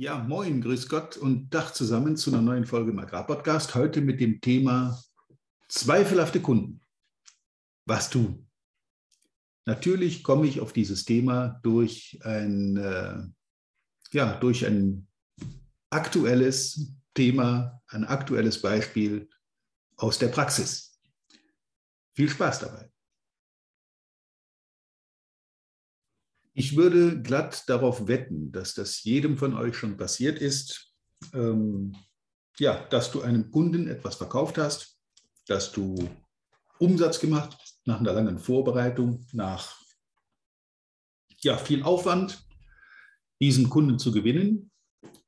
Ja, moin, grüß Gott und Dach zusammen zu einer neuen Folge im Agrarpodcast. Heute mit dem Thema zweifelhafte Kunden. Was tun? Natürlich komme ich auf dieses Thema durch ein, äh, ja, durch ein aktuelles Thema, ein aktuelles Beispiel aus der Praxis. Viel Spaß dabei. Ich würde glatt darauf wetten, dass das jedem von euch schon passiert ist, ähm, ja, dass du einem Kunden etwas verkauft hast, dass du Umsatz gemacht nach einer langen Vorbereitung, nach ja, viel Aufwand, diesen Kunden zu gewinnen.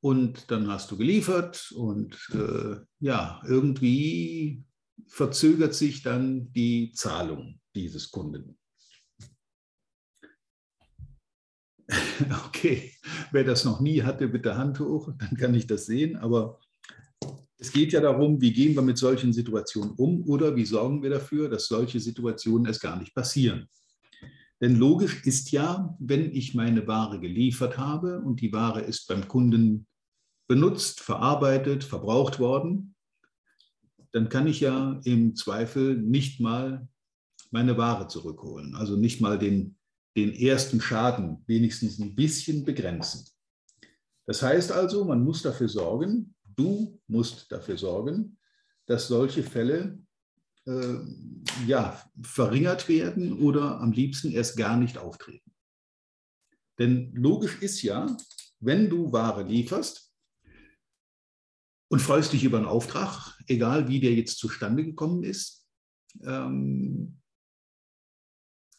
Und dann hast du geliefert und äh, ja, irgendwie verzögert sich dann die Zahlung dieses Kunden. Okay, wer das noch nie hatte, bitte Hand hoch, dann kann ich das sehen. Aber es geht ja darum, wie gehen wir mit solchen Situationen um oder wie sorgen wir dafür, dass solche Situationen erst gar nicht passieren. Denn logisch ist ja, wenn ich meine Ware geliefert habe und die Ware ist beim Kunden benutzt, verarbeitet, verbraucht worden, dann kann ich ja im Zweifel nicht mal meine Ware zurückholen, also nicht mal den den ersten Schaden wenigstens ein bisschen begrenzen. Das heißt also, man muss dafür sorgen, du musst dafür sorgen, dass solche Fälle äh, ja, verringert werden oder am liebsten erst gar nicht auftreten. Denn logisch ist ja, wenn du Ware lieferst und freust dich über einen Auftrag, egal wie der jetzt zustande gekommen ist, ähm,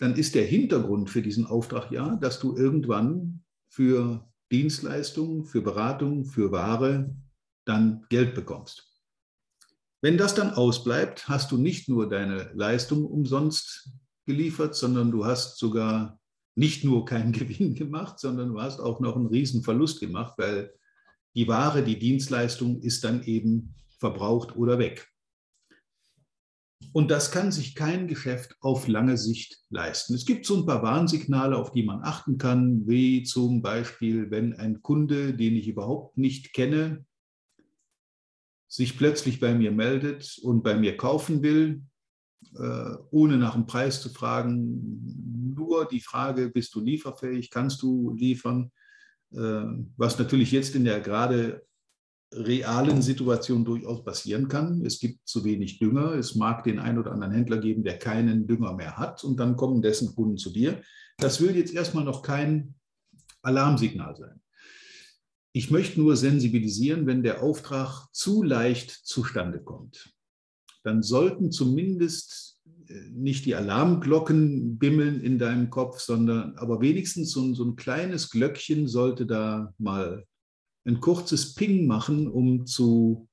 dann ist der Hintergrund für diesen Auftrag ja, dass du irgendwann für Dienstleistungen, für Beratung, für Ware dann Geld bekommst. Wenn das dann ausbleibt, hast du nicht nur deine Leistung umsonst geliefert, sondern du hast sogar nicht nur keinen Gewinn gemacht, sondern du hast auch noch einen riesen Verlust gemacht, weil die Ware, die Dienstleistung ist dann eben verbraucht oder weg. Und das kann sich kein Geschäft auf lange Sicht leisten. Es gibt so ein paar Warnsignale, auf die man achten kann, wie zum Beispiel, wenn ein Kunde, den ich überhaupt nicht kenne, sich plötzlich bei mir meldet und bei mir kaufen will, äh, ohne nach dem Preis zu fragen, nur die Frage, bist du lieferfähig, kannst du liefern, äh, was natürlich jetzt in der gerade realen Situation durchaus passieren kann. Es gibt zu wenig Dünger. Es mag den einen oder anderen Händler geben, der keinen Dünger mehr hat und dann kommen dessen Kunden zu dir. Das will jetzt erstmal noch kein Alarmsignal sein. Ich möchte nur sensibilisieren, wenn der Auftrag zu leicht zustande kommt. Dann sollten zumindest äh, nicht die Alarmglocken bimmeln in deinem Kopf, sondern aber wenigstens so, so ein kleines Glöckchen sollte da mal ein kurzes Ping machen, um zu,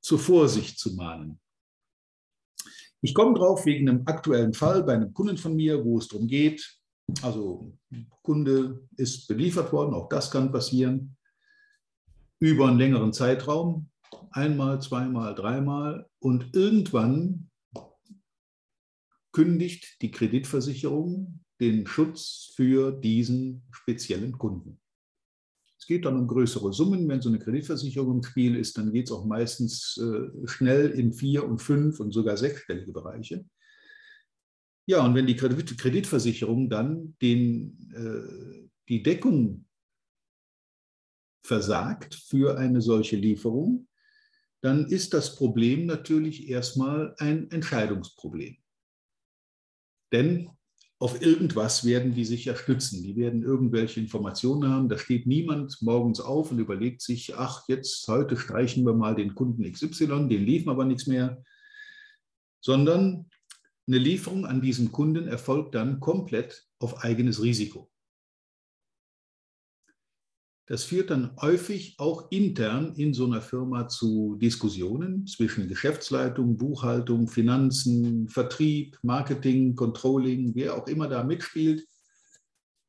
zur Vorsicht zu mahnen. Ich komme drauf wegen einem aktuellen Fall bei einem Kunden von mir, wo es darum geht, also Kunde ist beliefert worden, auch das kann passieren, über einen längeren Zeitraum, einmal, zweimal, dreimal und irgendwann kündigt die Kreditversicherung den Schutz für diesen speziellen Kunden geht dann um größere Summen. Wenn so eine Kreditversicherung im Spiel ist, dann geht es auch meistens äh, schnell in vier und fünf und sogar sechsstellige Bereiche. Ja, und wenn die Kreditversicherung dann den, äh, die Deckung versagt für eine solche Lieferung, dann ist das Problem natürlich erstmal ein Entscheidungsproblem. Denn auf irgendwas werden die sich ja stützen. Die werden irgendwelche Informationen haben. Da steht niemand morgens auf und überlegt sich, ach, jetzt heute streichen wir mal den Kunden XY, den liefern aber nichts mehr, sondern eine Lieferung an diesen Kunden erfolgt dann komplett auf eigenes Risiko. Das führt dann häufig auch intern in so einer Firma zu Diskussionen zwischen Geschäftsleitung, Buchhaltung, Finanzen, Vertrieb, Marketing, Controlling, wer auch immer da mitspielt,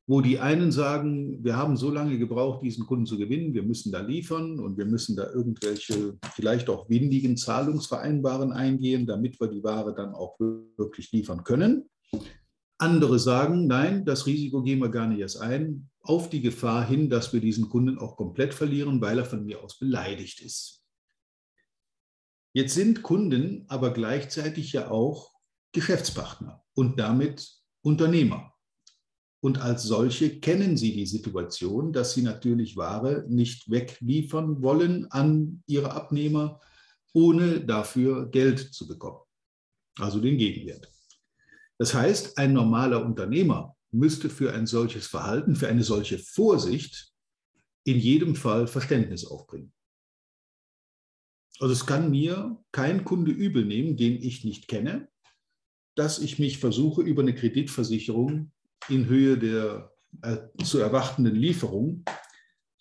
wo die einen sagen, wir haben so lange gebraucht, diesen Kunden zu gewinnen, wir müssen da liefern und wir müssen da irgendwelche vielleicht auch windigen Zahlungsvereinbaren eingehen, damit wir die Ware dann auch wirklich liefern können. Andere sagen, nein, das Risiko gehen wir gar nicht erst ein, auf die Gefahr hin, dass wir diesen Kunden auch komplett verlieren, weil er von mir aus beleidigt ist. Jetzt sind Kunden aber gleichzeitig ja auch Geschäftspartner und damit Unternehmer. Und als solche kennen sie die Situation, dass sie natürlich Ware nicht wegliefern wollen an ihre Abnehmer, ohne dafür Geld zu bekommen, also den Gegenwert. Das heißt, ein normaler Unternehmer müsste für ein solches Verhalten, für eine solche Vorsicht in jedem Fall Verständnis aufbringen. Also es kann mir kein Kunde übel nehmen, den ich nicht kenne, dass ich mich versuche, über eine Kreditversicherung in Höhe der äh, zu erwartenden Lieferung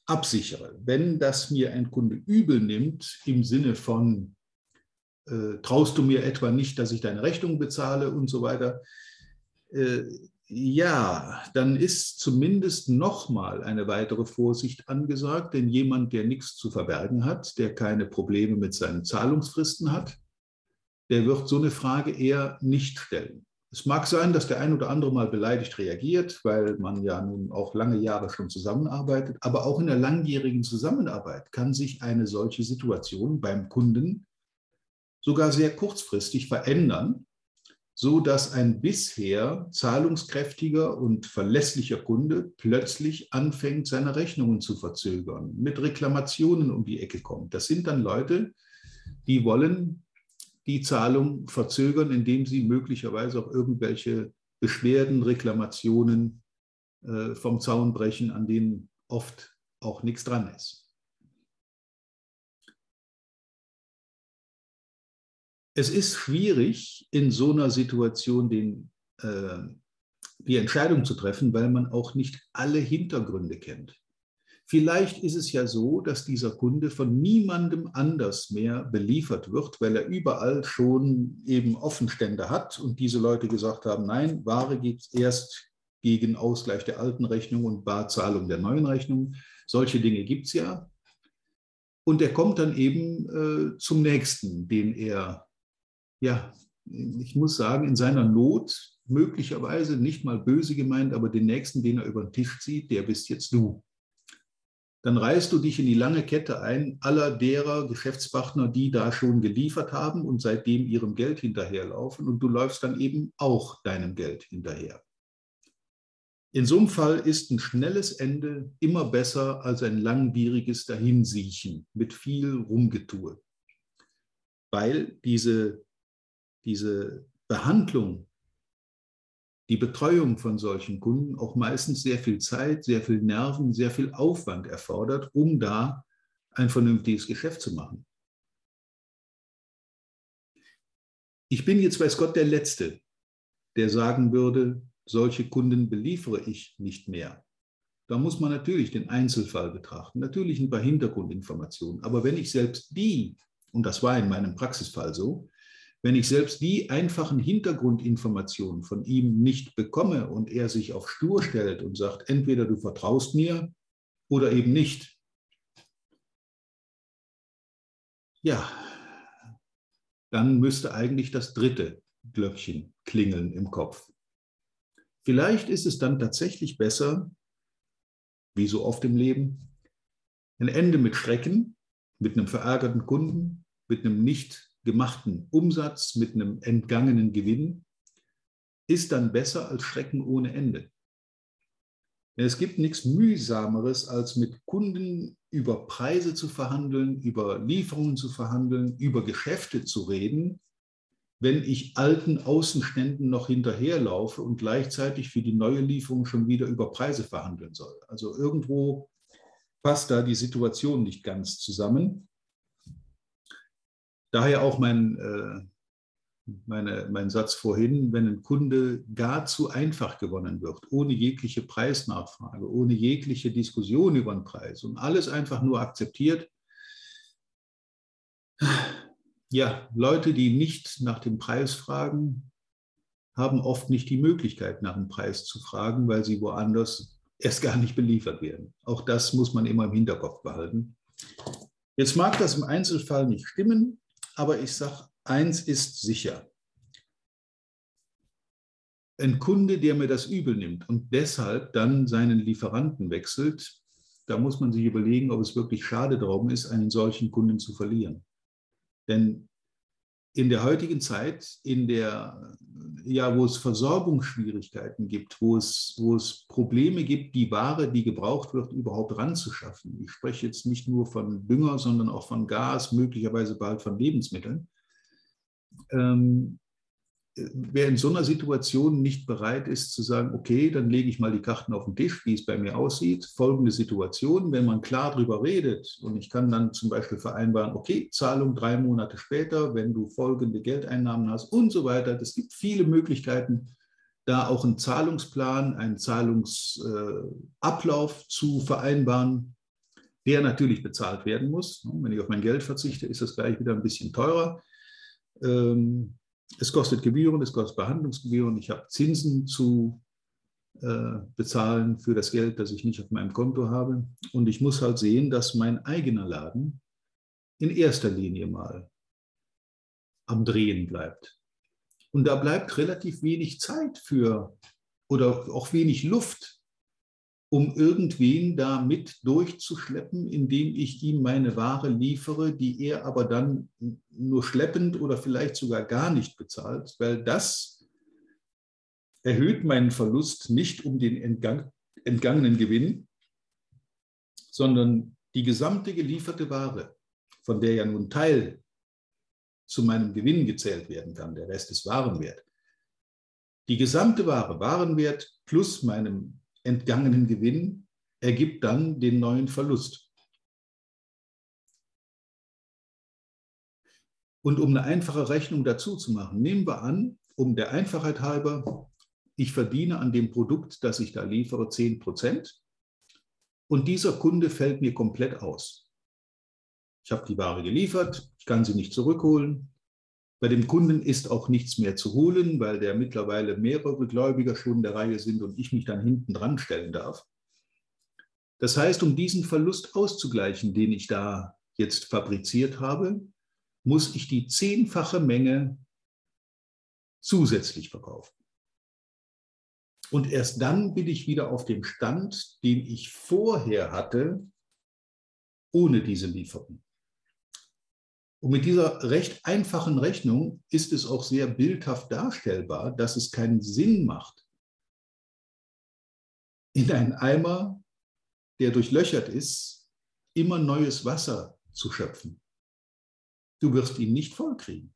absichere. Wenn das mir ein Kunde übel nimmt, im Sinne von, traust du mir etwa nicht, dass ich deine Rechnung bezahle und so weiter, äh, ja, dann ist zumindest nochmal eine weitere Vorsicht angesagt, denn jemand, der nichts zu verbergen hat, der keine Probleme mit seinen Zahlungsfristen hat, der wird so eine Frage eher nicht stellen. Es mag sein, dass der ein oder andere mal beleidigt reagiert, weil man ja nun auch lange Jahre schon zusammenarbeitet. Aber auch in der langjährigen Zusammenarbeit kann sich eine solche Situation beim Kunden sogar sehr kurzfristig verändern, so dass ein bisher zahlungskräftiger und verlässlicher Kunde plötzlich anfängt, seine Rechnungen zu verzögern, mit Reklamationen um die Ecke kommt. Das sind dann Leute, die wollen die Zahlung verzögern, indem sie möglicherweise auch irgendwelche Beschwerden, Reklamationen äh, vom Zaun brechen, an denen oft auch nichts dran ist. Es ist schwierig, in so einer Situation den, äh, die Entscheidung zu treffen, weil man auch nicht alle Hintergründe kennt. Vielleicht ist es ja so, dass dieser Kunde von niemandem anders mehr beliefert wird, weil er überall schon eben Offenstände hat und diese Leute gesagt haben, nein, Ware gibt es erst gegen Ausgleich der alten Rechnung und Barzahlung der neuen Rechnung. Solche Dinge gibt es ja. Und er kommt dann eben äh, zum nächsten, den er, ja, ich muss sagen, in seiner Not möglicherweise nicht mal böse gemeint, aber den nächsten, den er über den Tisch zieht, der bist jetzt du dann reißt du dich in die lange Kette ein aller derer Geschäftspartner, die da schon geliefert haben und seitdem ihrem Geld hinterherlaufen und du läufst dann eben auch deinem Geld hinterher. In so einem Fall ist ein schnelles Ende immer besser als ein langwieriges Dahinsiechen mit viel Rumgetue, weil diese, diese Behandlung die Betreuung von solchen Kunden auch meistens sehr viel Zeit, sehr viel Nerven, sehr viel Aufwand erfordert, um da ein vernünftiges Geschäft zu machen. Ich bin jetzt, weiß Gott, der Letzte, der sagen würde, solche Kunden beliefere ich nicht mehr. Da muss man natürlich den Einzelfall betrachten, natürlich ein paar Hintergrundinformationen. Aber wenn ich selbst die, und das war in meinem Praxisfall so, wenn ich selbst die einfachen Hintergrundinformationen von ihm nicht bekomme und er sich auf Stur stellt und sagt, entweder du vertraust mir oder eben nicht, ja, dann müsste eigentlich das dritte Glöckchen klingeln im Kopf. Vielleicht ist es dann tatsächlich besser, wie so oft im Leben, ein Ende mit Schrecken, mit einem verärgerten Kunden, mit einem nicht gemachten Umsatz mit einem entgangenen Gewinn ist dann besser als Schrecken ohne Ende. Es gibt nichts mühsameres, als mit Kunden über Preise zu verhandeln, über Lieferungen zu verhandeln, über Geschäfte zu reden, wenn ich alten Außenständen noch hinterherlaufe und gleichzeitig für die neue Lieferung schon wieder über Preise verhandeln soll. Also irgendwo passt da die Situation nicht ganz zusammen. Daher auch mein, äh, meine, mein Satz vorhin, wenn ein Kunde gar zu einfach gewonnen wird, ohne jegliche Preisnachfrage, ohne jegliche Diskussion über den Preis und alles einfach nur akzeptiert, ja, Leute, die nicht nach dem Preis fragen, haben oft nicht die Möglichkeit, nach dem Preis zu fragen, weil sie woanders erst gar nicht beliefert werden. Auch das muss man immer im Hinterkopf behalten. Jetzt mag das im Einzelfall nicht stimmen, aber ich sage, eins ist sicher. ein Kunde, der mir das übel nimmt und deshalb dann seinen Lieferanten wechselt, da muss man sich überlegen, ob es wirklich schade darum ist, einen solchen Kunden zu verlieren. Denn in der heutigen Zeit, in der, ja, wo es Versorgungsschwierigkeiten gibt, wo es, wo es Probleme gibt, die Ware, die gebraucht wird, überhaupt ranzuschaffen. Ich spreche jetzt nicht nur von Dünger, sondern auch von Gas, möglicherweise bald von Lebensmitteln. Ähm, wer in so einer Situation nicht bereit ist zu sagen, okay, dann lege ich mal die Karten auf den Tisch, wie es bei mir aussieht, folgende Situation, wenn man klar darüber redet und ich kann dann zum Beispiel vereinbaren, okay, Zahlung drei Monate später, wenn du folgende Geldeinnahmen hast und so weiter. Es gibt viele Möglichkeiten, da auch einen Zahlungsplan, einen Zahlungsablauf zu vereinbaren, der natürlich bezahlt werden muss. Wenn ich auf mein Geld verzichte, ist das gleich wieder ein bisschen teurer. Ähm, es kostet Gebühren, es kostet Behandlungsgebühren, ich habe Zinsen zu äh, bezahlen für das Geld, das ich nicht auf meinem Konto habe. Und ich muss halt sehen, dass mein eigener Laden in erster Linie mal am Drehen bleibt. Und da bleibt relativ wenig Zeit für oder auch wenig Luft um irgendwen da mit durchzuschleppen, indem ich ihm meine Ware liefere, die er aber dann nur schleppend oder vielleicht sogar gar nicht bezahlt, weil das erhöht meinen Verlust nicht um den entgang entgangenen Gewinn, sondern die gesamte gelieferte Ware, von der ja nun Teil zu meinem Gewinn gezählt werden kann, der Rest ist Warenwert. Die gesamte Ware, Warenwert plus meinem entgangenen Gewinn ergibt dann den neuen Verlust. Und um eine einfache Rechnung dazu zu machen, nehmen wir an, um der Einfachheit halber, ich verdiene an dem Produkt, das ich da liefere, 10 Prozent und dieser Kunde fällt mir komplett aus. Ich habe die Ware geliefert, ich kann sie nicht zurückholen, bei dem Kunden ist auch nichts mehr zu holen, weil der mittlerweile mehrere Gläubiger schon in der Reihe sind und ich mich dann hinten dran stellen darf. Das heißt, um diesen Verlust auszugleichen, den ich da jetzt fabriziert habe, muss ich die zehnfache Menge zusätzlich verkaufen. Und erst dann bin ich wieder auf dem Stand, den ich vorher hatte, ohne diese Lieferung. Und mit dieser recht einfachen Rechnung ist es auch sehr bildhaft darstellbar, dass es keinen Sinn macht, in einen Eimer, der durchlöchert ist, immer neues Wasser zu schöpfen. Du wirst ihn nicht vollkriegen.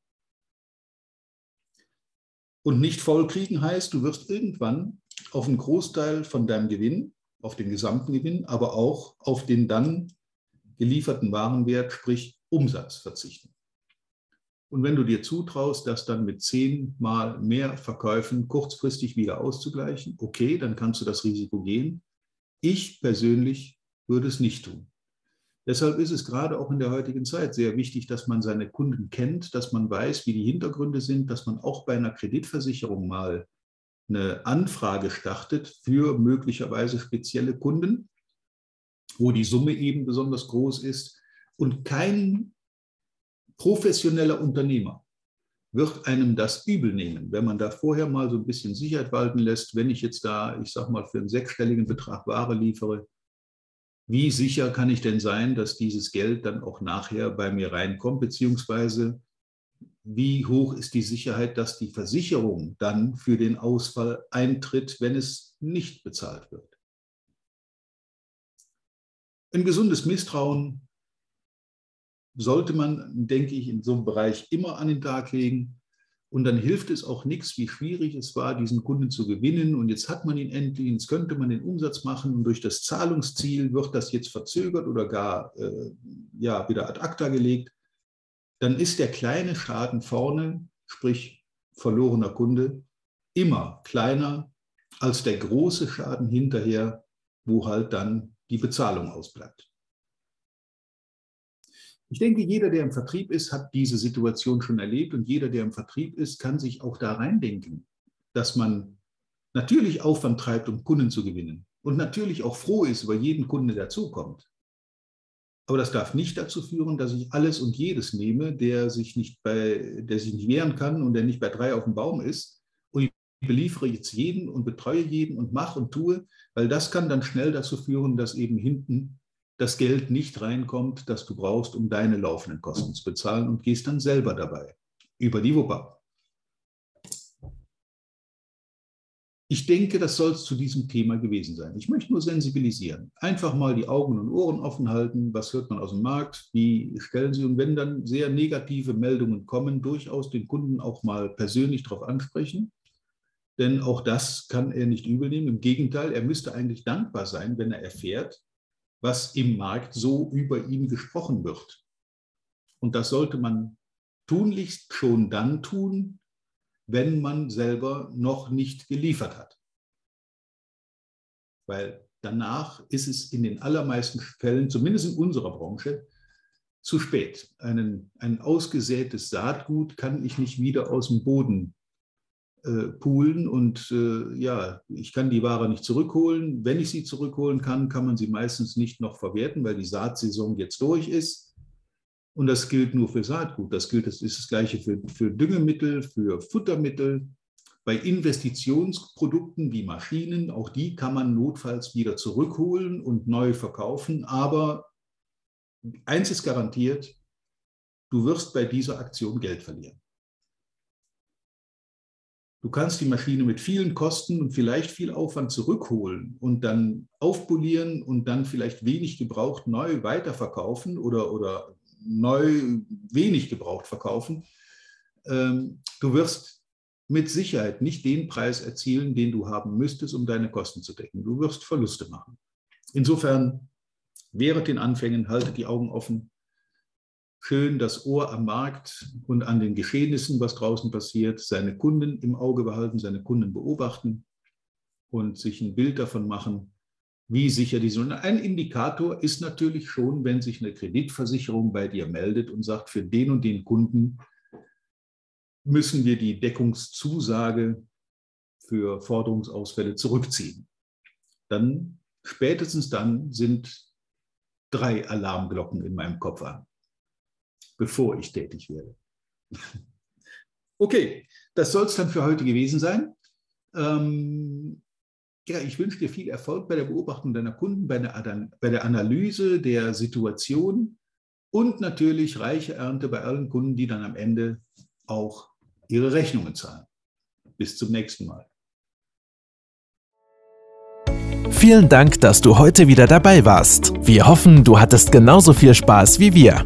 Und nicht vollkriegen heißt, du wirst irgendwann auf einen Großteil von deinem Gewinn, auf den gesamten Gewinn, aber auch auf den dann gelieferten Warenwert, sprich Umsatz verzichten. Und wenn du dir zutraust, das dann mit zehnmal mehr Verkäufen kurzfristig wieder auszugleichen, okay, dann kannst du das Risiko gehen. Ich persönlich würde es nicht tun. Deshalb ist es gerade auch in der heutigen Zeit sehr wichtig, dass man seine Kunden kennt, dass man weiß, wie die Hintergründe sind, dass man auch bei einer Kreditversicherung mal eine Anfrage startet für möglicherweise spezielle Kunden, wo die Summe eben besonders groß ist und kein professioneller Unternehmer wird einem das übel nehmen, wenn man da vorher mal so ein bisschen Sicherheit walten lässt, wenn ich jetzt da, ich sag mal, für einen sechsstelligen Betrag Ware liefere, wie sicher kann ich denn sein, dass dieses Geld dann auch nachher bei mir reinkommt, beziehungsweise wie hoch ist die Sicherheit, dass die Versicherung dann für den Ausfall eintritt, wenn es nicht bezahlt wird? Ein gesundes Misstrauen sollte man, denke ich, in so einem Bereich immer an den Tag legen. Und dann hilft es auch nichts, wie schwierig es war, diesen Kunden zu gewinnen. Und jetzt hat man ihn endlich, jetzt könnte man den Umsatz machen. Und durch das Zahlungsziel wird das jetzt verzögert oder gar äh, ja, wieder ad acta gelegt. Dann ist der kleine Schaden vorne, sprich verlorener Kunde, immer kleiner als der große Schaden hinterher, wo halt dann die Bezahlung ausbleibt. Ich denke, jeder, der im Vertrieb ist, hat diese Situation schon erlebt und jeder, der im Vertrieb ist, kann sich auch da reindenken, dass man natürlich Aufwand treibt, um Kunden zu gewinnen und natürlich auch froh ist über jeden Kunden, der dazukommt. Aber das darf nicht dazu führen, dass ich alles und jedes nehme, der sich nicht, bei, der sich nicht wehren kann und der nicht bei drei auf dem Baum ist und beliefere jetzt jeden und betreue jeden und mache und tue, weil das kann dann schnell dazu führen, dass eben hinten das Geld nicht reinkommt, das du brauchst, um deine laufenden Kosten zu bezahlen und gehst dann selber dabei über die Wupper. Ich denke, das soll es zu diesem Thema gewesen sein. Ich möchte nur sensibilisieren. Einfach mal die Augen und Ohren offen halten. Was hört man aus dem Markt? Wie stellen Sie? Und wenn dann sehr negative Meldungen kommen, durchaus den Kunden auch mal persönlich darauf ansprechen. Denn auch das kann er nicht übel nehmen. Im Gegenteil, er müsste eigentlich dankbar sein, wenn er erfährt, was im Markt so über ihn gesprochen wird. Und das sollte man tunlichst schon dann tun, wenn man selber noch nicht geliefert hat. Weil danach ist es in den allermeisten Fällen, zumindest in unserer Branche, zu spät. Einen, ein ausgesätes Saatgut kann ich nicht wieder aus dem Boden äh, poolen und äh, ja, ich kann die Ware nicht zurückholen. Wenn ich sie zurückholen kann, kann man sie meistens nicht noch verwerten, weil die Saatsaison jetzt durch ist. Und das gilt nur für Saatgut. Das gilt, das ist das Gleiche für, für Düngemittel, für Futtermittel. Bei Investitionsprodukten wie Maschinen, auch die kann man notfalls wieder zurückholen und neu verkaufen. Aber eins ist garantiert, du wirst bei dieser Aktion Geld verlieren. Du kannst die Maschine mit vielen Kosten und vielleicht viel Aufwand zurückholen und dann aufpolieren und dann vielleicht wenig gebraucht neu weiterverkaufen oder, oder neu wenig gebraucht verkaufen. Ähm, du wirst mit Sicherheit nicht den Preis erzielen, den du haben müsstest, um deine Kosten zu decken. Du wirst Verluste machen. Insofern, während den Anfängen, haltet die Augen offen. Schön das Ohr am Markt und an den Geschehnissen, was draußen passiert, seine Kunden im Auge behalten, seine Kunden beobachten und sich ein Bild davon machen, wie sicher die sind. Ein Indikator ist natürlich schon, wenn sich eine Kreditversicherung bei dir meldet und sagt, für den und den Kunden müssen wir die Deckungszusage für Forderungsausfälle zurückziehen. Dann, spätestens dann, sind drei Alarmglocken in meinem Kopf an, bevor ich tätig werde. Okay, das soll es dann für heute gewesen sein. Ähm, ja, ich wünsche dir viel Erfolg bei der Beobachtung deiner Kunden, bei der, bei der Analyse der Situation und natürlich reiche Ernte bei allen Kunden, die dann am Ende auch ihre Rechnungen zahlen. Bis zum nächsten Mal. Vielen Dank, dass du heute wieder dabei warst. Wir hoffen, du hattest genauso viel Spaß wie wir.